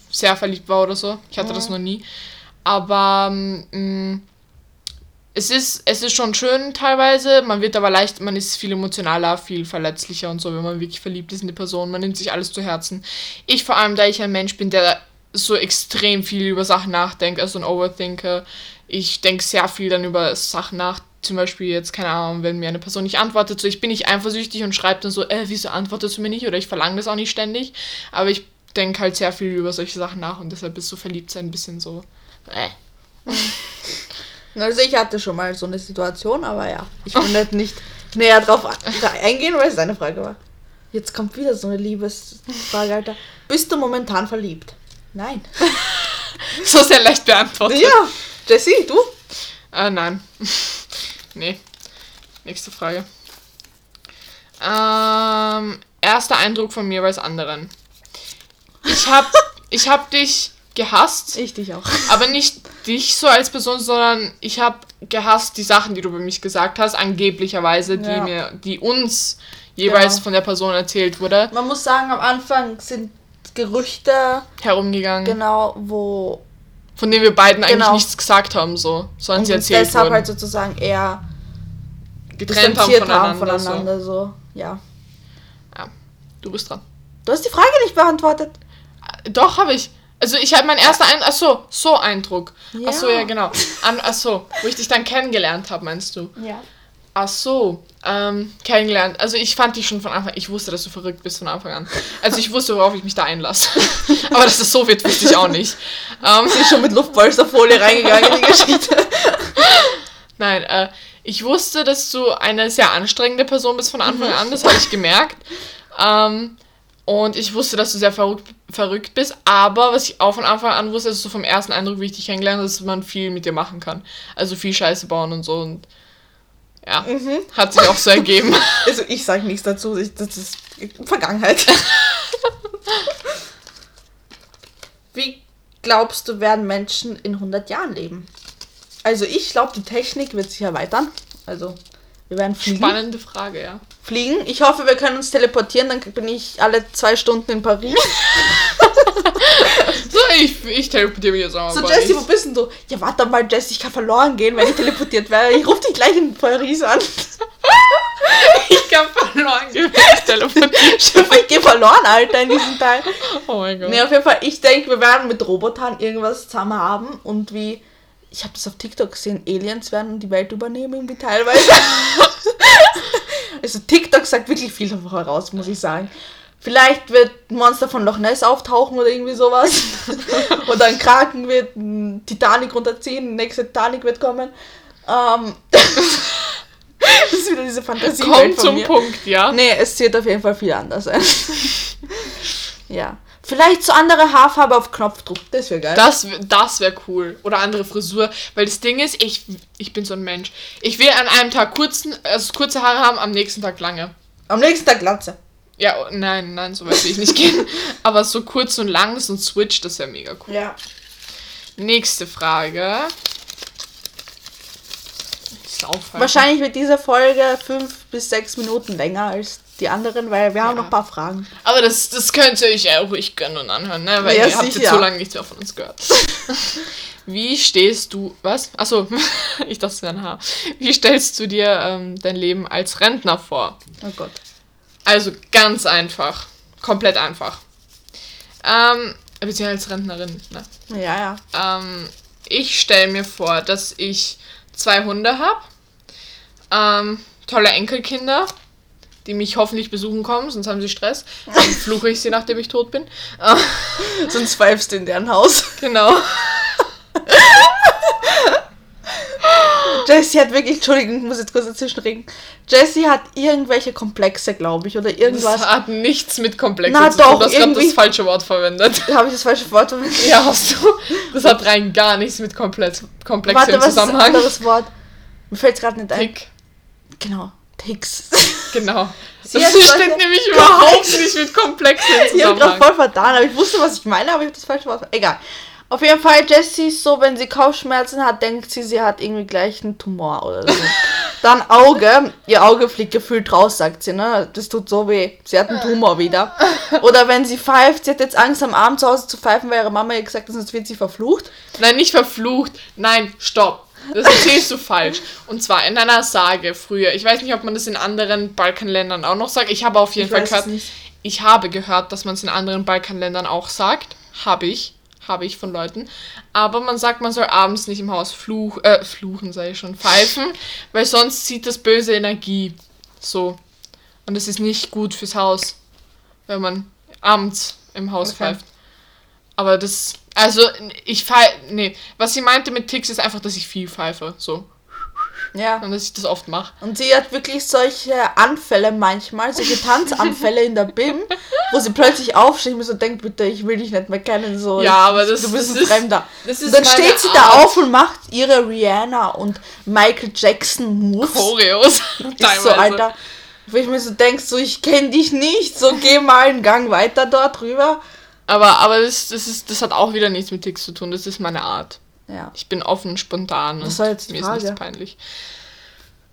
S1: sehr verliebt war oder so. Ich hatte mhm. das noch nie. Aber mh, mm, es ist, es ist schon schön teilweise. Man wird aber leicht, man ist viel emotionaler, viel verletzlicher und so, wenn man wirklich verliebt ist in die Person. Man nimmt sich alles zu Herzen. Ich vor allem, da ich ein Mensch bin, der so extrem viel über Sachen nachdenkt, also ein Overthinker, ich denke sehr viel dann über Sachen nach. Zum Beispiel jetzt, keine Ahnung, wenn mir eine Person nicht antwortet, so ich bin nicht eifersüchtig und schreibe dann so, äh, wieso antwortest du mir nicht? Oder ich verlange das auch nicht ständig. Aber ich denke halt sehr viel über solche Sachen nach und deshalb ist so verliebt sein ein bisschen so. Äh.
S2: Also ich hatte schon mal so eine Situation, aber ja, ich will nicht, nicht näher drauf eingehen, weil es eine Frage war. Jetzt kommt wieder so eine Liebesfrage, Alter. Bist du momentan verliebt? Nein.
S1: so sehr leicht beantwortet.
S2: Ja. Jessie, du?
S1: Äh, nein. nee. Nächste Frage. Ähm, erster Eindruck von mir als anderen. Ich hab, ich hab dich gehasst.
S2: Ich dich auch.
S1: Aber nicht dich so als Person, sondern ich hab gehasst die Sachen, die du über mich gesagt hast, angeblicherweise, die ja. mir, die uns jeweils ja. von der Person erzählt wurde.
S2: Man muss sagen, am Anfang sind Gerüchte
S1: herumgegangen.
S2: Genau, wo
S1: von denen wir beiden genau. eigentlich nichts gesagt haben, so, sondern und sie erzählt
S2: deshalb wurden. halt sozusagen eher
S1: getrennt haben voneinander, haben
S2: voneinander so. so. Ja.
S1: Ja, du bist dran.
S2: Du hast die Frage nicht beantwortet.
S1: Äh, doch, habe ich. Also ich habe mein erster Eindruck, ach so, so Eindruck. Ja. Ach so, ja genau. An, ach so, wo ich dich dann kennengelernt habe, meinst du?
S2: Ja.
S1: Ach so, ähm, kennengelernt. Also ich fand dich schon von Anfang ich wusste, dass du verrückt bist von Anfang an. Also ich wusste, worauf ich mich da einlasse. Aber dass das so wird, wusste ich auch nicht. Ähm,
S2: Sie ist schon mit Luftpolsterfolie reingegangen in die Geschichte.
S1: Nein, äh, ich wusste, dass du eine sehr anstrengende Person bist von Anfang an, das habe ich gemerkt. Ähm, und ich wusste, dass du sehr verrückt, verrückt bist, aber was ich auch von Anfang an wusste, ist so vom ersten Eindruck, wie ich dich kennengelernt habe, dass man viel mit dir machen kann. Also viel Scheiße bauen und so und ja, mhm. hat sich auch so ergeben.
S2: Also ich sage nichts dazu, ich, das ist Vergangenheit. wie glaubst du, werden Menschen in 100 Jahren leben? Also ich glaube, die Technik wird sich erweitern. Also wir werden
S1: fliegen. Spannende Frage, ja.
S2: Fliegen. Ich hoffe, wir können uns teleportieren, dann bin ich alle zwei Stunden in Paris.
S1: so, ich, ich teleportiere mich jetzt auch
S2: So, Jesse, wo bist denn du? Ja, warte mal, Jesse, ich kann verloren gehen, wenn ich teleportiert werde. Ich rufe dich gleich in Paris an.
S1: ich kann verloren gehen, wenn ich teleportiert
S2: Ich gehe verloren, Alter, in diesem Teil. Oh mein Gott. Nee, auf jeden Fall, ich denke, wir werden mit Robotern irgendwas zusammen haben und wie ich habe das auf TikTok gesehen, Aliens werden die Welt übernehmen, irgendwie teilweise. also TikTok sagt wirklich viel voraus, muss ich sagen. Vielleicht wird ein Monster von Loch Ness auftauchen oder irgendwie sowas. oder ein Kraken wird ein Titanic runterziehen, nächste Titanic wird kommen. Ähm, das ist wieder diese Fantasie. Kommt zum mir. Punkt, ja. Nee, es wird auf jeden Fall viel anders sein. ja. Vielleicht so andere Haarfarbe auf Knopfdruck, das wäre geil.
S1: Das, das wäre cool. Oder andere Frisur. Weil das Ding ist, ich, ich bin so ein Mensch. Ich will an einem Tag kurzen, also kurze Haare haben, am nächsten Tag lange.
S2: Am nächsten Tag Glatze.
S1: Ja, oh, nein, nein, so weit will ich nicht gehen. Aber so kurz und lang, so ein Switch, das wäre mega cool. Ja. Nächste Frage.
S2: Wahrscheinlich wird diese Folge fünf bis sechs Minuten länger als die anderen, weil wir ja. haben noch ein paar Fragen.
S1: Aber das, das könnt ihr euch ja ruhig gönnen und anhören, ne? Weil ja, ihr habt jetzt so lange nichts mehr von uns gehört. Wie stehst du, was? Achso, ich dachte, es wäre ein Haar. Wie stellst du dir ähm, dein Leben als Rentner vor?
S2: Oh Gott.
S1: Also ganz einfach. Komplett einfach. Ähm, beziehungsweise als Rentnerin, ne?
S2: Ja,
S1: ja. Ähm, ich stelle mir vor, dass ich zwei Hunde habe. Ähm, tolle Enkelkinder die mich hoffentlich besuchen kommen, sonst haben sie Stress. Dann fluche ich sie, nachdem ich tot bin.
S2: sonst pfeifst du in deren Haus.
S1: Genau.
S2: Jessie hat wirklich, Entschuldigung, ich muss jetzt kurz dazwischen reden. Jessie hat irgendwelche Komplexe, glaube ich, oder irgendwas.
S1: Das hat nichts mit Komplexen Na, zu tun. Du hast gerade das falsche Wort verwendet.
S2: Habe ich das falsche Wort verwendet?
S1: Ja, hast du. Das hat rein gar nichts mit Komplex Komplexen Warte, im Zusammenhang.
S2: Warte, was ist ein anderes Wort? Mir fällt es gerade nicht ein. Tick. Genau. Ticks.
S1: Genau. Sie das steht nämlich überhaupt nicht mit komplexen
S2: Ich habe gerade voll vertan, aber ich wusste, was ich meine, aber ich habe das falsche Wort. Egal. Auf jeden Fall, Jessie ist so, wenn sie Kopfschmerzen hat, denkt sie, sie hat irgendwie gleich einen Tumor oder so. Dann Auge, ihr Auge fliegt gefühlt raus, sagt sie, ne? Das tut so weh. Sie hat einen Tumor wieder. Oder wenn sie pfeift, sie hat jetzt Angst am Abend zu Hause zu pfeifen, weil ihre Mama ihr gesagt hat, sonst wird sie verflucht.
S1: Nein, nicht verflucht. Nein, stopp. Das erzählst du falsch. Und zwar in einer Sage früher. Ich weiß nicht, ob man das in anderen Balkanländern auch noch sagt. Ich habe auf jeden ich Fall gehört. Ich habe gehört, dass man es in anderen Balkanländern auch sagt. Habe ich. Habe ich von Leuten. Aber man sagt, man soll abends nicht im Haus fluch, äh, fluchen, sei ich schon, pfeifen, weil sonst zieht das böse Energie. So. Und es ist nicht gut fürs Haus, wenn man abends im Haus okay. pfeift. Aber das also, ich pfeife. Nee, was sie meinte mit Ticks ist einfach, dass ich viel pfeife. So. Ja. Und dass ich das oft mache.
S2: Und sie hat wirklich solche Anfälle manchmal, solche Tanzanfälle in der BIM, wo sie plötzlich aufsteht und so denkt, bitte, ich will dich nicht mehr kennen. So,
S1: ja, aber das,
S2: du bist das ein Fremder. Das ist und dann steht sie Art. da auf und macht ihre Rihanna und Michael Jackson Moves. Choreos. ist so, Alter. Wo ich mir so denkst, so, ich kenne dich nicht, so geh mal einen Gang weiter dort rüber.
S1: Aber, aber das, das, ist, das hat auch wieder nichts mit Ticks zu tun. Das ist meine Art.
S2: Ja.
S1: Ich bin offen, spontan.
S2: Das war jetzt
S1: mir
S2: Frage.
S1: ist nichts peinlich.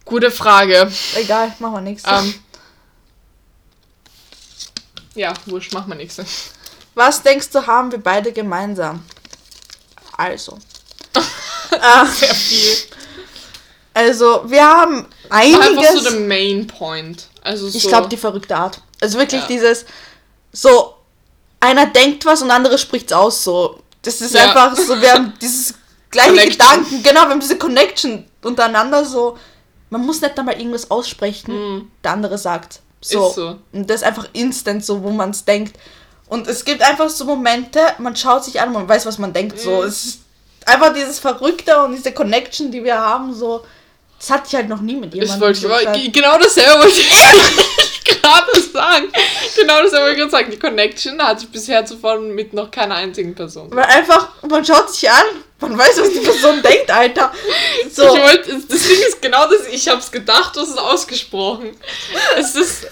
S1: Gute Frage.
S2: Egal, machen wir nichts.
S1: Ähm, ja, wurscht, machen wir nichts.
S2: Was denkst du, haben wir beide gemeinsam? Also.
S1: äh, Sehr viel.
S2: Also, wir haben einiges. Einfach
S1: so der Main Point. Also so
S2: ich glaube, die verrückte Art. Also wirklich ja. dieses so einer denkt was und der andere spricht's aus so. Das ist ja. einfach so, wir haben dieses gleiche Connection. Gedanken, genau, wir haben diese Connection untereinander so. man muss nicht einmal irgendwas aussprechen, mm. der andere sagt. So. So. Und das ist einfach instant so, wo man es denkt. Und es gibt einfach so Momente, man schaut sich an und man weiß, was man denkt. Mm. So, es ist einfach dieses Verrückte und diese Connection, die wir haben, so. Das hatte ich halt noch nie mit jemandem.
S1: Ich wollte genau dasselbe wollte ich gerade sagen. Genau dasselbe wollte ich gerade sagen. Die Connection hatte ich bisher zuvor mit noch keiner einzigen Person.
S2: Weil einfach, man schaut sich an, man weiß, was die Person denkt, Alter.
S1: So. Ich wollte, das Ding ist genau das, ich hab's gedacht, du hast es ausgesprochen. Es ist.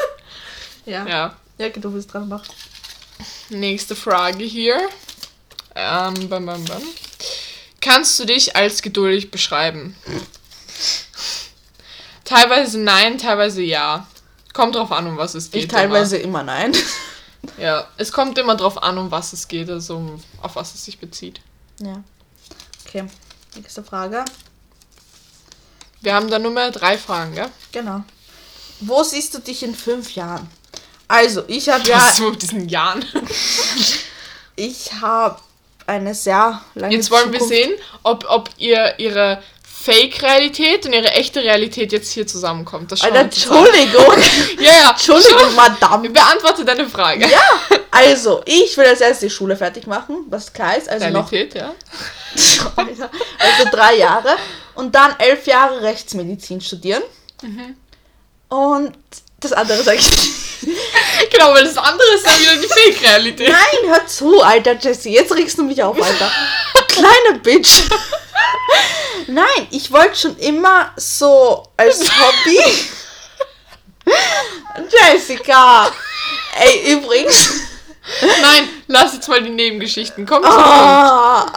S2: Ja. Ja, ja du bist dran, mach.
S1: Nächste Frage hier. Ähm, bam, bam, bam. Kannst du dich als geduldig beschreiben? Teilweise nein, teilweise ja. Kommt drauf an, um was es geht.
S2: Ich teilweise immer, immer nein.
S1: Ja, es kommt immer drauf an, um was es geht, also auf was es sich bezieht.
S2: Ja. Okay, nächste Frage.
S1: Wir haben da nur mehr drei Fragen, gell?
S2: Genau. Wo siehst du dich in fünf Jahren? Also, ich habe ja.
S1: Was mit diesen Jahren?
S2: ich habe eine sehr lange
S1: Jetzt wollen Zukunft. wir sehen, ob, ob ihr ihre Fake-Realität und ihre echte Realität jetzt hier zusammenkommt. Das
S2: Alter, Entschuldigung.
S1: ja, ja.
S2: Entschuldigung, Madame.
S1: Beantworte deine Frage.
S2: Ja, also, ich will als erstes die Schule fertig machen, was klar ist. Also
S1: Realität, noch, ja.
S2: also drei Jahre. Und dann elf Jahre Rechtsmedizin studieren. Mhm. Und das andere sage ich
S1: Genau, weil das andere ist dann wieder die Fake-Realität.
S2: Nein, hör zu, alter Jesse. Jetzt regst du mich auf, Alter. Kleine Bitch. Nein, ich wollte schon immer so als Hobby. Jessica! Ey, übrigens.
S1: Nein, lass jetzt mal die Nebengeschichten. Komm zu
S2: oh.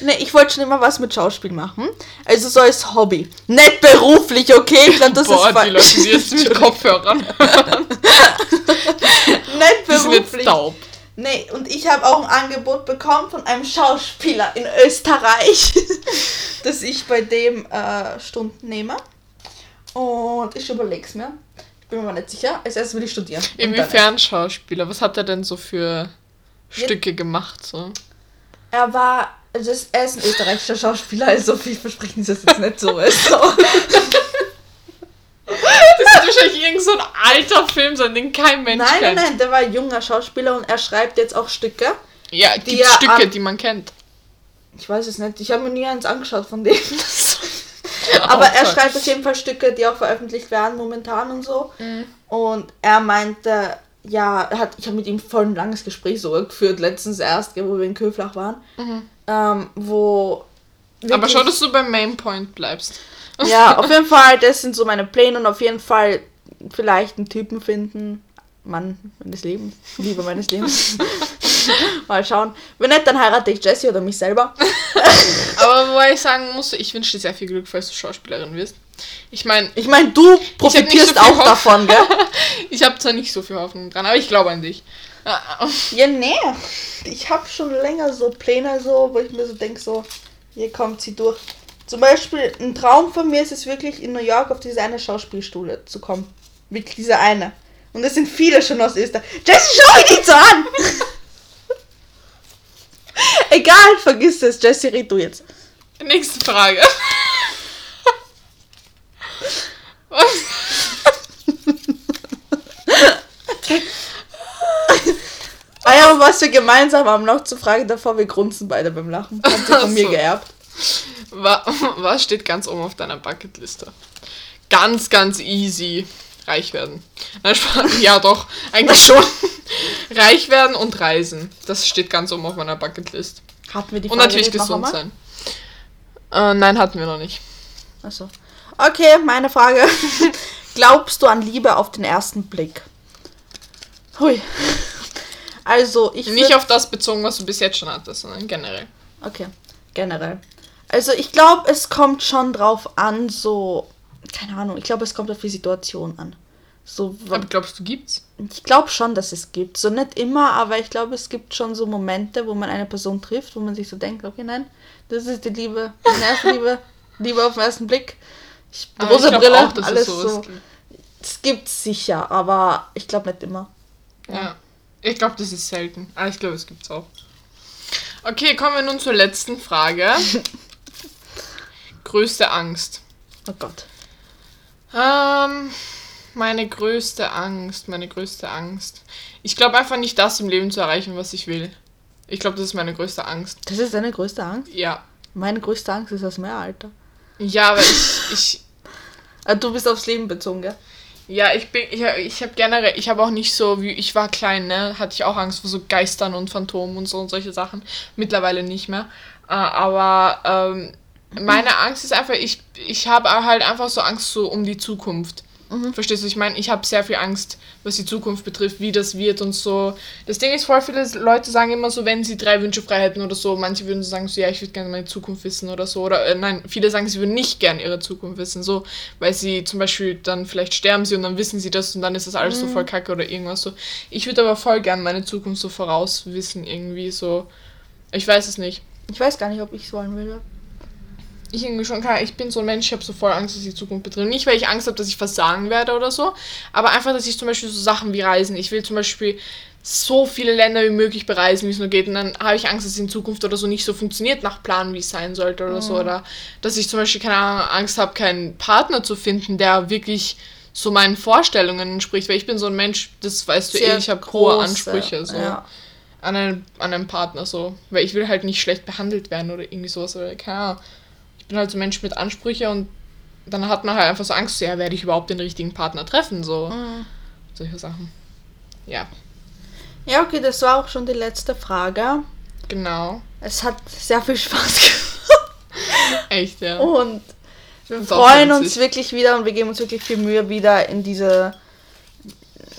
S2: Nee, ich wollte schon immer was mit Schauspiel machen. Also so als Hobby. Nicht beruflich, okay? Ich glaube, das
S1: Boah,
S2: ist
S1: die Leute, die jetzt mit Kopfhörern Nicht
S2: beruflich. taub. Nee, und ich habe auch ein Angebot bekommen von einem Schauspieler in Österreich, dass ich bei dem äh, Stunden nehme. Und ich überlege es mir. Ich bin mir mal nicht sicher. Als erstes will ich studieren.
S1: Inwiefern Schauspieler? Was hat er denn so für Stücke gemacht? So?
S2: Er war also er ist ein österreichischer Schauspieler, also viel versprechen sie jetzt nicht so ist. So.
S1: Das ist wahrscheinlich irgend so ein alter Film sein, den kein Mensch
S2: nein,
S1: kennt.
S2: Nein, nein, der war ein junger Schauspieler und er schreibt jetzt auch Stücke.
S1: Ja, die er, Stücke, um, die man kennt.
S2: Ich weiß es nicht. Ich habe mir nie eins angeschaut von dem. Aber er schreibt auf jeden Fall Stücke, die auch veröffentlicht werden momentan und so. Mhm. Und er meinte, ja, er hat, ich habe mit ihm voll ein langes Gespräch so geführt, letztens erst, wo wir in Köflach waren. Mhm. Ähm, wo.
S1: Aber schau, dass du beim Main Point bleibst.
S2: Ja, auf jeden Fall, das sind so meine Pläne und auf jeden Fall vielleicht einen Typen finden. Mann meines Lebens. Liebe meines Lebens. Mal schauen. Wenn nicht, dann heirate ich Jessie oder mich selber.
S1: Aber wo ich sagen muss, ich wünsche dir sehr viel Glück, falls du Schauspielerin wirst. Ich meine.
S2: Ich meine, du profitierst so auch Hoff davon, gell?
S1: ich habe zwar nicht so viel Hoffnung dran, aber ich glaube an dich.
S2: ja, nee. Ich habe schon länger so Pläne, so, wo ich mir so denke, so, hier kommt sie durch. Zum Beispiel, ein Traum von mir ist es wirklich, in New York auf diese eine Schauspielschule zu kommen. Wirklich diese eine. Und es sind viele schon aus Österreich. Jesse, schau mich nicht so an! Egal, vergiss es. Jesse, red du jetzt.
S1: Nächste Frage.
S2: Was? ah ja, und was wir gemeinsam haben, noch zu fragen davor, wir grunzen beide beim Lachen. Hast du von so. mir geerbt.
S1: Was steht ganz oben auf deiner Bucketliste? Ganz, ganz easy. Reich werden. Ja, doch, eigentlich schon. Reich werden und reisen. Das steht ganz oben auf meiner Bucketlist.
S2: Hatten wir die
S1: Frage Und natürlich gesund sein. Äh, nein, hatten wir noch nicht.
S2: Achso. Okay, meine Frage. Glaubst du an Liebe auf den ersten Blick? Hui. Also, ich.
S1: Nicht auf das bezogen, was du bis jetzt schon hattest, sondern generell.
S2: Okay, generell. Also, ich glaube, es kommt schon drauf an, so. Keine Ahnung, ich glaube, es kommt auf die Situation an. So,
S1: aber glaubst du, gibt's?
S2: Ich glaube schon, dass es gibt. So nicht immer, aber ich glaube, es gibt schon so Momente, wo man eine Person trifft, wo man sich so denkt, okay, nein, das ist die Liebe, die erste Liebe, Liebe auf den ersten Blick. Ich, rosa Brille, auch, alles so. Es gibt sicher, aber ich glaube nicht immer.
S1: Ja. ja. Ich glaube, das ist selten. Aber ich glaube, es gibt's auch. Okay, kommen wir nun zur letzten Frage. Größte Angst.
S2: Oh Gott.
S1: Ähm, meine größte Angst, meine größte Angst. Ich glaube einfach nicht das im Leben zu erreichen, was ich will. Ich glaube, das ist meine größte Angst.
S2: Das ist deine größte Angst?
S1: Ja.
S2: Meine größte Angst ist das Meeralter.
S1: Ja, aber ich, ich
S2: Ah, Du bist aufs Leben bezogen, gell?
S1: Ja, ich bin, ich, ich habe generell, ich habe auch nicht so, wie ich war klein, ne, hatte ich auch Angst vor so Geistern und Phantomen und so und solche Sachen. Mittlerweile nicht mehr. Äh, aber ähm, meine Angst ist einfach, ich, ich habe halt einfach so Angst so um die Zukunft. Verstehst du? Ich meine, ich habe sehr viel Angst, was die Zukunft betrifft, wie das wird und so. Das Ding ist, voll viele Leute sagen immer so, wenn sie drei Wünsche frei hätten oder so, manche würden so sagen, so, ja, ich würde gerne meine Zukunft wissen oder so. Oder äh, nein, viele sagen, sie würden nicht gerne ihre Zukunft wissen, so, weil sie zum Beispiel dann vielleicht sterben sie und dann wissen sie das und dann ist das alles so voll kacke oder irgendwas so. Ich würde aber voll gerne meine Zukunft so vorauswissen, irgendwie so. Ich weiß es nicht.
S2: Ich weiß gar nicht, ob ich es wollen würde.
S1: Ich irgendwie schon kann, ich bin so ein Mensch, ich habe so voll Angst, was die Zukunft betrifft. Nicht, weil ich Angst habe, dass ich versagen werde oder so, aber einfach, dass ich zum Beispiel so Sachen wie Reisen, ich will zum Beispiel so viele Länder wie möglich bereisen, wie es nur geht, und dann habe ich Angst, dass es in Zukunft oder so nicht so funktioniert nach Plan, wie es sein sollte oder so, oder dass ich zum Beispiel, keine Ahnung, Angst habe, keinen Partner zu finden, der wirklich so meinen Vorstellungen entspricht, weil ich bin so ein Mensch, das weißt du eh,
S2: Sehr
S1: ich habe hohe Ansprüche, so
S2: ja.
S1: an einen, an einen Partner so. Weil ich will halt nicht schlecht behandelt werden oder irgendwie sowas. Oder keine Ahnung. Bin halt so ein Mensch mit Ansprüche und dann hat man halt einfach so Angst, ja, werde ich überhaupt den richtigen Partner treffen? So.
S2: Mhm.
S1: Solche Sachen. Ja,
S2: Ja, okay, das war auch schon die letzte Frage.
S1: genau.
S2: Es hat sehr viel Spaß gemacht.
S1: Echt, ja.
S2: Und wir freuen uns wirklich wieder und wir geben uns wirklich viel Mühe, wieder in diese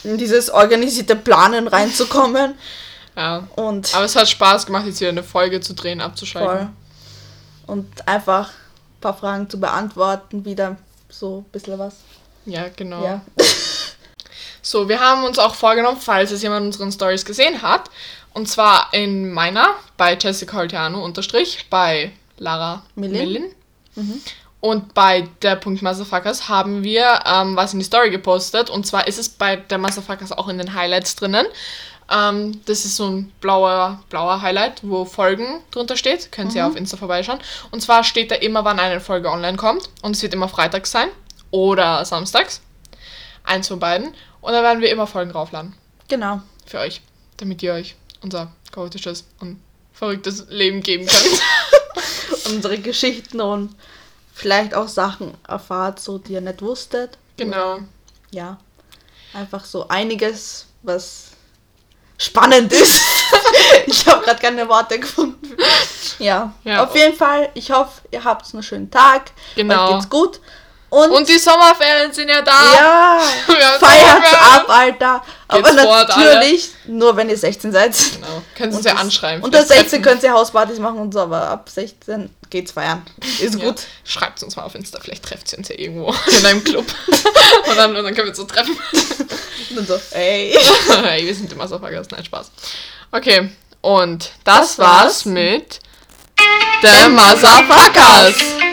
S2: in dieses organisierte Planen reinzukommen.
S1: ja.
S2: Und
S1: Aber es hat Spaß gemacht, jetzt hier eine Folge zu drehen, abzuschalten.
S2: voll. Und einfach ein paar Fragen zu beantworten, wieder so ein bisschen was.
S1: Ja, genau.
S2: Ja.
S1: So, wir haben uns auch vorgenommen, falls es jemand unseren Stories gesehen hat, und zwar in meiner, bei Jessica Holtiano unterstrich, bei Lara
S2: Millin.
S1: Millin. Und bei der Punkt Motherfuckers haben wir ähm, was in die Story gepostet. Und zwar ist es bei der Motherfuckers auch in den Highlights drinnen. Ähm, das ist so ein blauer, blauer Highlight, wo Folgen drunter steht. Könnt ihr auf Insta vorbeischauen. Und zwar steht da immer, wann eine Folge online kommt. Und es wird immer freitags sein. Oder samstags. Eins von beiden. Und da werden wir immer Folgen raufladen.
S2: Genau.
S1: Für euch. Damit ihr euch unser chaotisches und verrücktes Leben geben könnt.
S2: Unsere Geschichten und vielleicht auch Sachen erfahrt, so die ihr nicht wusstet.
S1: genau.
S2: Ja. Einfach so einiges, was spannend ist. ich habe gerade keine Worte gefunden. Ja.
S1: Ja.
S2: Auf jeden Fall, ich hoffe, ihr habt einen schönen Tag.
S1: Genau.
S2: Euch geht's gut. Und,
S1: Und die Sommerferien sind ja da.
S2: ja, feiert ab, Alter. Aber
S1: fort,
S2: natürlich nur, wenn ihr 16 seid.
S1: Genau. Können Sie uns ja anschreiben.
S2: Unter
S1: Vielleicht
S2: 16
S1: treffen-
S2: könnt ihr Hauspartys machen und so, aber ab 16 geht's feiern. Ist
S1: Ja.
S2: gut.
S1: Schreibt uns mal auf Insta, vielleicht trefft sie uns ja irgendwo in einem Club. und, dann, und dann können wir uns so treffen.
S2: Und so, ey.
S1: hey, wir sind so vergessen. Nein, Spaß. Okay, und das,
S2: Das war's.
S1: war's mit The Motherfuckers.